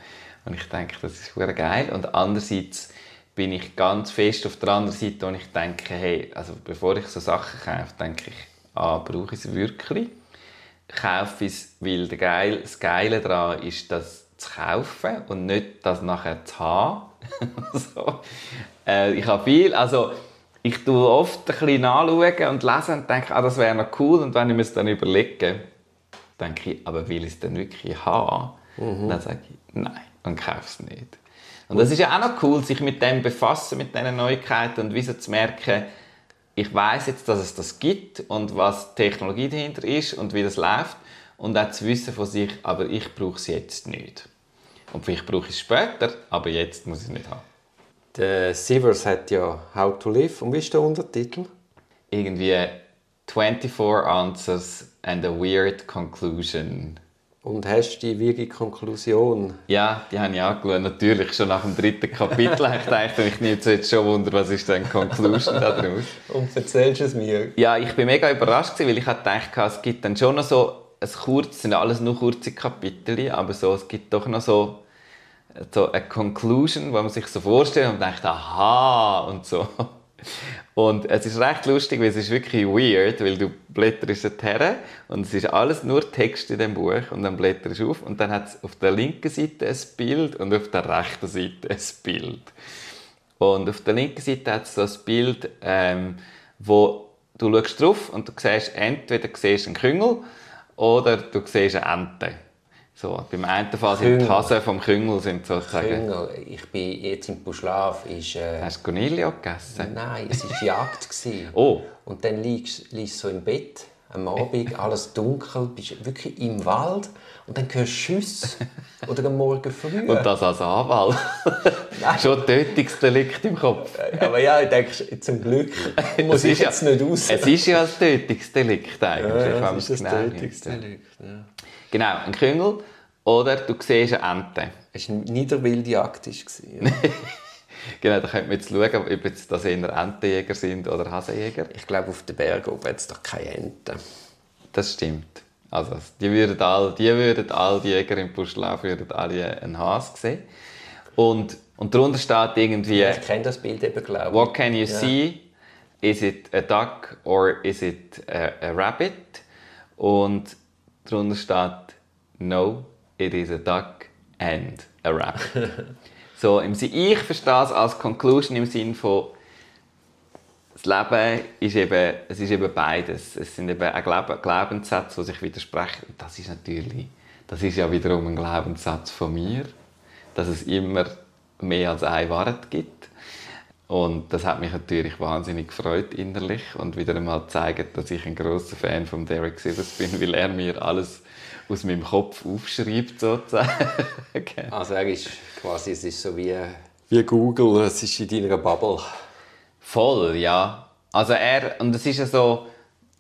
und ich denke, das ist sehr geil. Und andererseits bin ich ganz fest auf der anderen Seite, wo ich denke, hey, also bevor ich so Sachen kaufe, denke ich, ah, brauche ich es wirklich? Kaufe es, weil der Geil, das Geile daran ist, das zu kaufen und nicht das nachher zu haben. so. äh, ich habe viel, also ich tue oft ein bisschen anschauen und lesen und denke, ah, das wäre noch cool. Und wenn ich mir es dann überlege, denke ich, aber will ich es denn wirklich haben? Mhm. Dann sage ich, nein, dann kaufe es nicht. Und das ist ja auch noch cool, sich mit dem befassen, mit diesen Neuigkeiten und wieso zu merken, ich weiß jetzt, dass es das gibt und was die Technologie dahinter ist und wie das läuft und auch zu wissen von sich, aber ich brauche es jetzt nicht. Und vielleicht brauche ich es später, aber jetzt muss ich es nicht haben. Der Sivers hat ja How to Live. Und wie ist der Untertitel? Irgendwie 24 Answers and a Weird Conclusion. Und hast du die wiege Konklusion? Ja, die habe ich angeschaut. Natürlich schon nach dem dritten Kapitel. ich dachte, ich nehme jetzt schon Wunder, was ist denn die Conclusion daraus? Und erzählst du es mir? Ja, ich bin mega überrascht, weil ich dachte, es gibt dann schon noch so ein kurz, sind alles nur kurze Kapitel, aber so, es gibt doch noch so so eine Conclusion, wo man sich so vorstellt und denkt, aha, und so. Und es ist recht lustig, weil es ist wirklich weird, weil du blätterst her und es ist alles nur Text in dem Buch und dann blätterst du auf und dann hat es auf der linken Seite ein Bild und auf der rechten Seite ein Bild. Und auf der linken Seite hat es so ein Bild, ähm, wo du schaust drauf und du siehst entweder siehst einen Küngel oder du siehst eine Ente. So, beim einen Fall sind die Hasen vom Küngel sind sozusagen... Küngel. Ich bin jetzt im Buschlaf. Ist, äh... Hast du Cornelio gegessen? Nein, es war Jagd. oh. Und dann liegst du so im Bett am Abend, alles dunkel, bist wirklich im Wald und dann hörst du Schüsse oder am Morgen früh. Und das als Anwalt? Schon Tötungsdelikt im Kopf. Aber ja, ich denke, zum Glück muss ich jetzt ja, nicht raus. Es ist ja ein Tötungsdelikt eigentlich. Ja, es ist ein Tötungsdelikt, ja. Genau, ein Küngel oder du siehst eine Ente. Es war eine niederwilde Jagd. genau, da könnte man jetzt schauen, ob jetzt das eher Entenjäger sind oder Hasenjäger. Ich glaube, auf den Bergen oben hat es doch keine Enten. Das stimmt. Also, die würden all, die würden all die Jäger im Buschlauf würden alle einen Hase sehen. Und, und darunter steht irgendwie... Ich kenne das Bild eben, glaube ich. What can you ja. see? Is it a duck or is it a, a rabbit? Und Darunter steht No, it is a duck and a rabbit. so, im ich verstehe es als Conclusion im Sinne von das Leben ist eben, es ist eben beides. Es sind eben auch Glaubenssätze, die sich widersprechen. Das ist natürlich, das ist ja wiederum ein Glaubenssatz von mir, dass es immer mehr als eine Wahrheit gibt. Und das hat mich natürlich wahnsinnig gefreut innerlich und wieder einmal gezeigt, dass ich ein großer Fan von Derek Sivers bin, weil er mir alles aus meinem Kopf aufschreibt sozusagen. also er ist quasi, es ist so wie, wie Google, es ist in deiner Bubble. Voll, ja. Also er, und es ist ja so,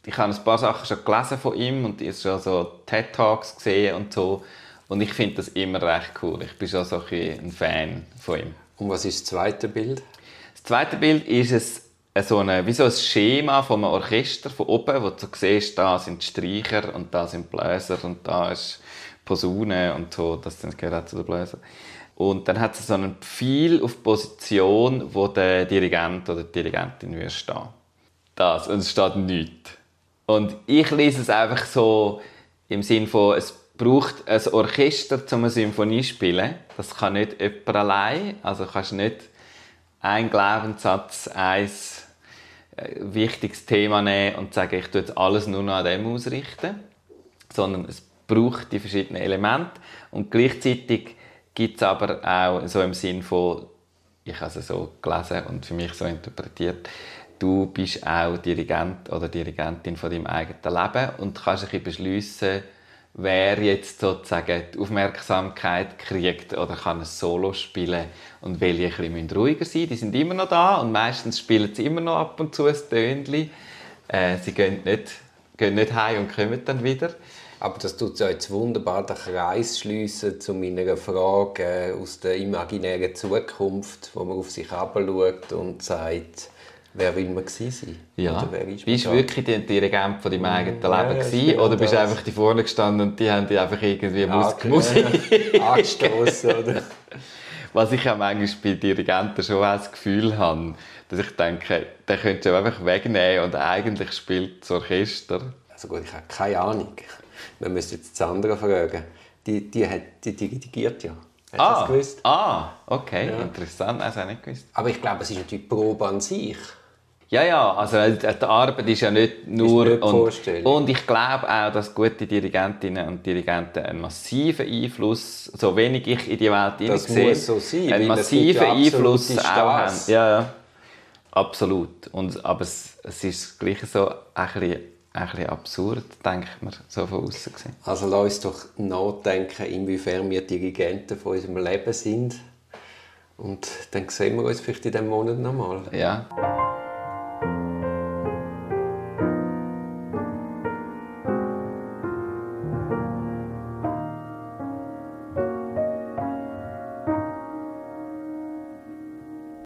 ich habe ein paar Sachen schon gelesen von ihm und ich habe schon so TED Talks gesehen und so und ich finde das immer recht cool. Ich bin schon so ein Fan von ihm. Und was ist das zweite Bild? Zweite Bild ist es so eine, wie so ein Schema von einem Orchester von oben, wo du siehst, da sind die Streicher und da sind Bläser und da ist Posaune und so, das gehört auch zu den Bläsern. Und dann hat es so einen Pfeil auf Position, wo der Dirigent oder die Dirigentin würde stehen. Das, und es steht nichts. Und ich lese es einfach so im Sinn von, es braucht ein Orchester, um eine Symphonie zu spielen. Das kann nicht jemand allein. Also kannst nicht ein Glaubenssatz, ein äh, wichtiges Thema nehmen und sagen, ich tue jetzt alles nur noch an dem ausrichten, sondern es braucht die verschiedenen Elemente. Und gleichzeitig gibt es aber auch so im Sinn von, ich habe es so gelesen und für mich so interpretiert, du bist auch Dirigent oder Dirigentin von deinem eigenen Leben und kannst bisschen beschliessen, wer jetzt sozusagen die Aufmerksamkeit kriegt oder kann ein Solo spielen und welche ein bisschen ruhiger sein Die sind immer noch da und meistens spielen sie immer noch ab und zu ein Tönchen. Äh, sie gehen nicht, gehen nicht heim und kommen dann wieder. Aber das tut ja jetzt wunderbar den Kreis schliessen zu meiner Frage äh, aus der imaginären Zukunft, wo man auf sich herabschaut und sagt, Wer will man sein? Ja. Oder wer ist bist du wirklich der Dirigent von deinem eigenen ja, Leben gewesen, oder bist du einfach die vorne gestanden und die haben dich einfach irgendwie Musik, Musik angestoßen oder? Was ich ja manchmal bei Dirigenten schon das Gefühl habe, dass ich denke, der könnte du einfach wegnehmen und eigentlich spielt das Orchester. Also gut, ich habe keine Ahnung. Wir müssen jetzt das andere fragen. Die, die, hat, die dirigiert ja. Hast ah, das gewusst? Ah, okay, ja. interessant. Das habe ich nicht gewusst. Aber ich glaube, es ist natürlich die Probe an sich. Ja, ja, also äh, die Arbeit ist ja nicht nur... Nicht und, und ich glaube auch, dass gute Dirigentinnen und Dirigenten einen massiven Einfluss, so wenig ich in die Welt hineinsehe, so sein, einen massiven Einfluss auch haben. Ja, ja, absolut. Und, aber es, es ist gleich so ein bisschen, ein bisschen absurd, denkt man, so von außen gesehen. Also lass uns doch nachdenken, inwiefern wir Dirigenten von unserem Leben sind. Und dann sehen wir uns vielleicht in diesem Monat nochmal. Ja. thank you